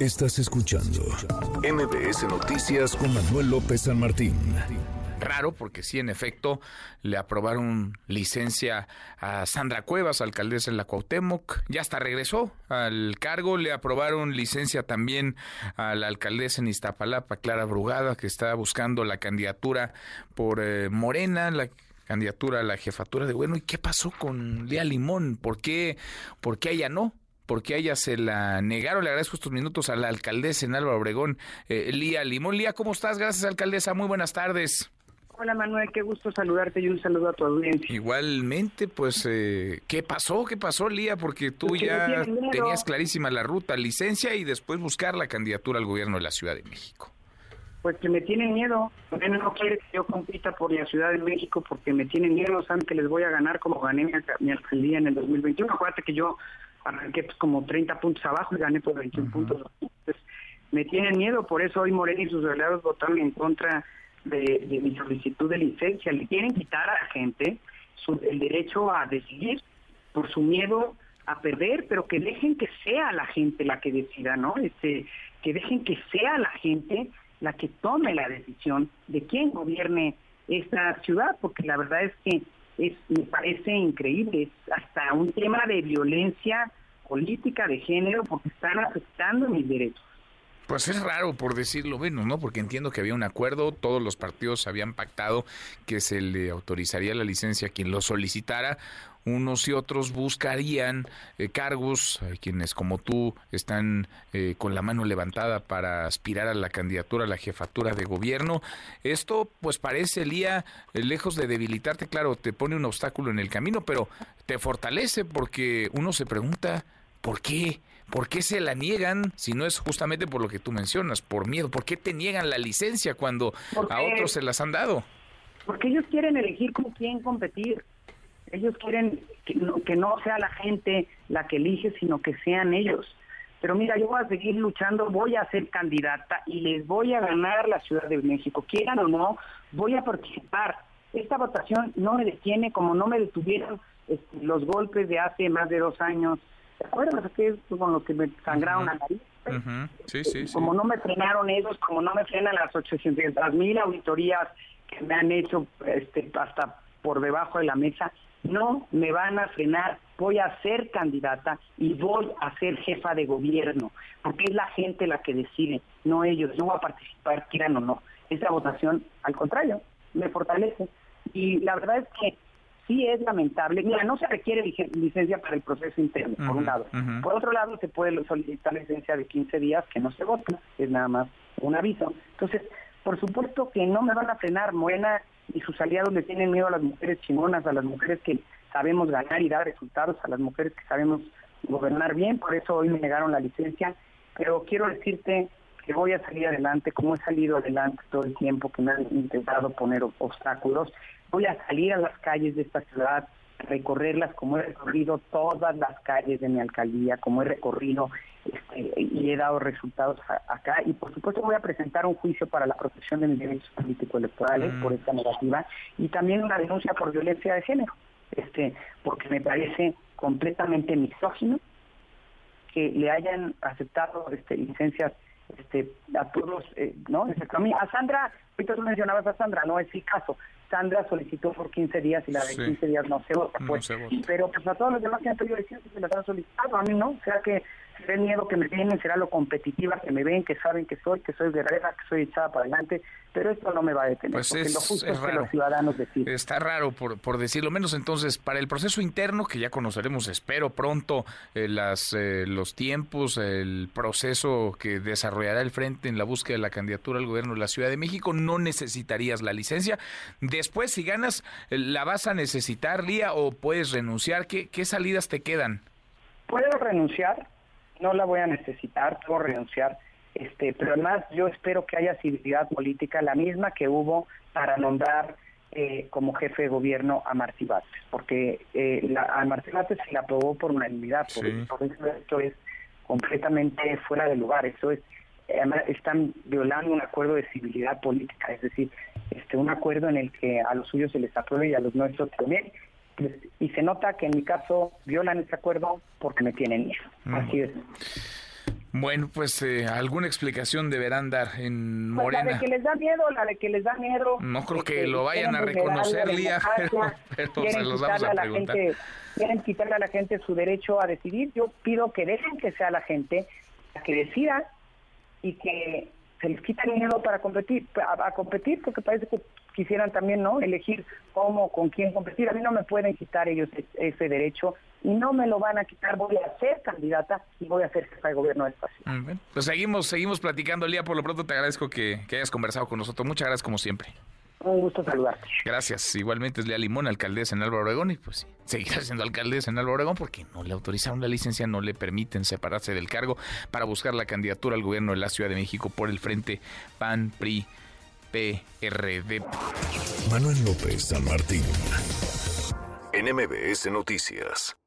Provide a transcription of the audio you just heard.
Estás escuchando MBS Noticias con Manuel López San Martín. Raro porque sí, en efecto, le aprobaron licencia a Sandra Cuevas, alcaldesa en la Cuauhtémoc. Ya hasta regresó al cargo. Le aprobaron licencia también a la alcaldesa en Iztapalapa, Clara Brugada, que está buscando la candidatura por eh, Morena, la candidatura a la jefatura de bueno. ¿Y qué pasó con Lía Limón? ¿Por qué, por qué ella no? Porque a ella se la negaron. Le agradezco estos minutos a la alcaldesa en Álvaro Obregón, eh, Lía Limón. Lía, ¿cómo estás? Gracias, alcaldesa. Muy buenas tardes. Hola Manuel, qué gusto saludarte y un saludo a tu audiencia. Igualmente, pues, eh, ¿qué pasó? ¿Qué pasó, Lía? Porque tú ya tenías clarísima la ruta, licencia y después buscar la candidatura al gobierno de la Ciudad de México. Pues que me tienen miedo. no quiere que yo compita por la Ciudad de México porque me tienen miedo. Saben que les voy a ganar como gané mi, mi alcaldía en el 2021. Acuérdate que yo arranqué pues, como 30 puntos abajo y gané por 21 puntos. Entonces, me tienen miedo, por eso hoy Morena y sus aliados votaron en contra de, mi solicitud de licencia. Le quieren quitar a la gente el derecho a decidir por su miedo a perder, pero que dejen que sea la gente la que decida, ¿no? Este, que dejen que sea la gente la que tome la decisión de quién gobierne esta ciudad, porque la verdad es que me parece increíble, es hasta un tema de violencia política de género porque están afectando mis derechos. Pues es raro, por decirlo menos, ¿no? Porque entiendo que había un acuerdo, todos los partidos habían pactado que se le autorizaría la licencia a quien lo solicitara. Unos y otros buscarían eh, cargos, eh, quienes como tú están eh, con la mano levantada para aspirar a la candidatura a la jefatura de gobierno. Esto, pues parece, Lía, lejos de debilitarte, claro, te pone un obstáculo en el camino, pero te fortalece porque uno se pregunta, ¿por qué? ¿Por qué se la niegan si no es justamente por lo que tú mencionas, por miedo? ¿Por qué te niegan la licencia cuando a otros se las han dado? Porque ellos quieren elegir con quién competir. Ellos quieren que no, que no sea la gente la que elige, sino que sean ellos. Pero mira, yo voy a seguir luchando, voy a ser candidata y les voy a ganar la Ciudad de México. Quieran o no, voy a participar. Esta votación no me detiene como no me detuvieron este, los golpes de hace más de dos años ¿Te acuerdas que es con lo que me sangraron la nariz? Sí, sí, sí. Como no me frenaron ellos, como no me frenan las 800 mil auditorías que me han hecho este, hasta por debajo de la mesa, no me van a frenar. Voy a ser candidata y voy a ser jefa de gobierno, porque es la gente la que decide, no ellos. Yo voy a participar, quieran o no. Esa votación, al contrario, me fortalece. Y la verdad es que sí es lamentable. Mira, no se requiere licencia para el proceso interno, por un lado. Por otro lado, se puede solicitar licencia de 15 días que no se vota, es nada más un aviso. Entonces, por supuesto que no me van a frenar. Morena y sus aliados le tienen miedo a las mujeres chingonas, a las mujeres que sabemos ganar y dar resultados, a las mujeres que sabemos gobernar bien. Por eso hoy me negaron la licencia. Pero quiero decirte que voy a salir adelante, como he salido adelante todo el tiempo, que me han intentado poner obstáculos voy a salir a las calles de esta ciudad, recorrerlas como he recorrido todas las calles de mi alcaldía, como he recorrido este, y he dado resultados acá. Y por supuesto voy a presentar un juicio para la protección de mis derechos político-electorales por mm. esta negativa y también una denuncia por violencia de género, este, porque me parece completamente misógino que le hayan aceptado este, licencias este, a todos, eh, ¿no? A Sandra, ahorita tú mencionabas a Sandra, no es el caso. Sandra solicitó por 15 días y la de 15 días no se vota. Pues. Pero pues a todos los demás que han pedido licencia se las han solicitado, a mí no. O sea que será el miedo que me tienen, será lo competitiva que me ven, que saben que soy, que soy guerrera, que soy echada para adelante, pero esto no me va a detener. Pues es, lo justo es, que los ciudadanos deciden. Está raro, por, por decirlo menos. Entonces, para el proceso interno, que ya conoceremos, espero pronto, eh, las eh, los tiempos, el proceso que desarrollará el Frente en la búsqueda de la candidatura al gobierno de la Ciudad de México, no necesitarías la licencia. Después, si ganas, ¿la vas a necesitar, Lía, o puedes renunciar? ¿Qué, qué salidas te quedan? Puedo renunciar, no la voy a necesitar, puedo renunciar, este, pero además yo espero que haya civilidad política, la misma que hubo para nombrar eh, como jefe de gobierno a Martí Bates, porque eh, la, a Martí Bates se le aprobó por unanimidad, por, por eso esto es completamente fuera de lugar, eso es además están violando un acuerdo de civilidad política, es decir, este un acuerdo en el que a los suyos se les apruebe y a los nuestros también, y se nota que en mi caso violan ese acuerdo porque me tienen miedo. Así es. Bueno, pues eh, alguna explicación deberán dar en Morena. Pues la de que les da miedo, la de que les da miedo. No creo que, lo vayan a reconocer, Lía, pero, se los vamos a, preguntar. quieren quitarle a la gente su derecho a decidir. Yo pido que dejen que sea la gente la que decida y que se les quita el miedo para competir, a, competir, porque parece que quisieran también no elegir cómo, con quién competir. A mí no me pueden quitar ellos ese derecho y no me lo van a quitar. Voy a ser candidata y voy a ser jefa de gobierno del país. Pues seguimos, seguimos platicando, Lía. Por lo pronto te agradezco que, que hayas conversado con nosotros. Muchas gracias como siempre. Un gusto saludarte. Gracias. Igualmente es Lea Limón, alcaldesa en Álvaro Obregón, y pues seguirá siendo alcaldesa en Álvaro Obregón porque no le autorizaron la licencia, no le permiten separarse del cargo para buscar la candidatura al gobierno de la Ciudad de México por el frente PAN, PRI, PRD. Manuel López San Martín. NMBS Noticias.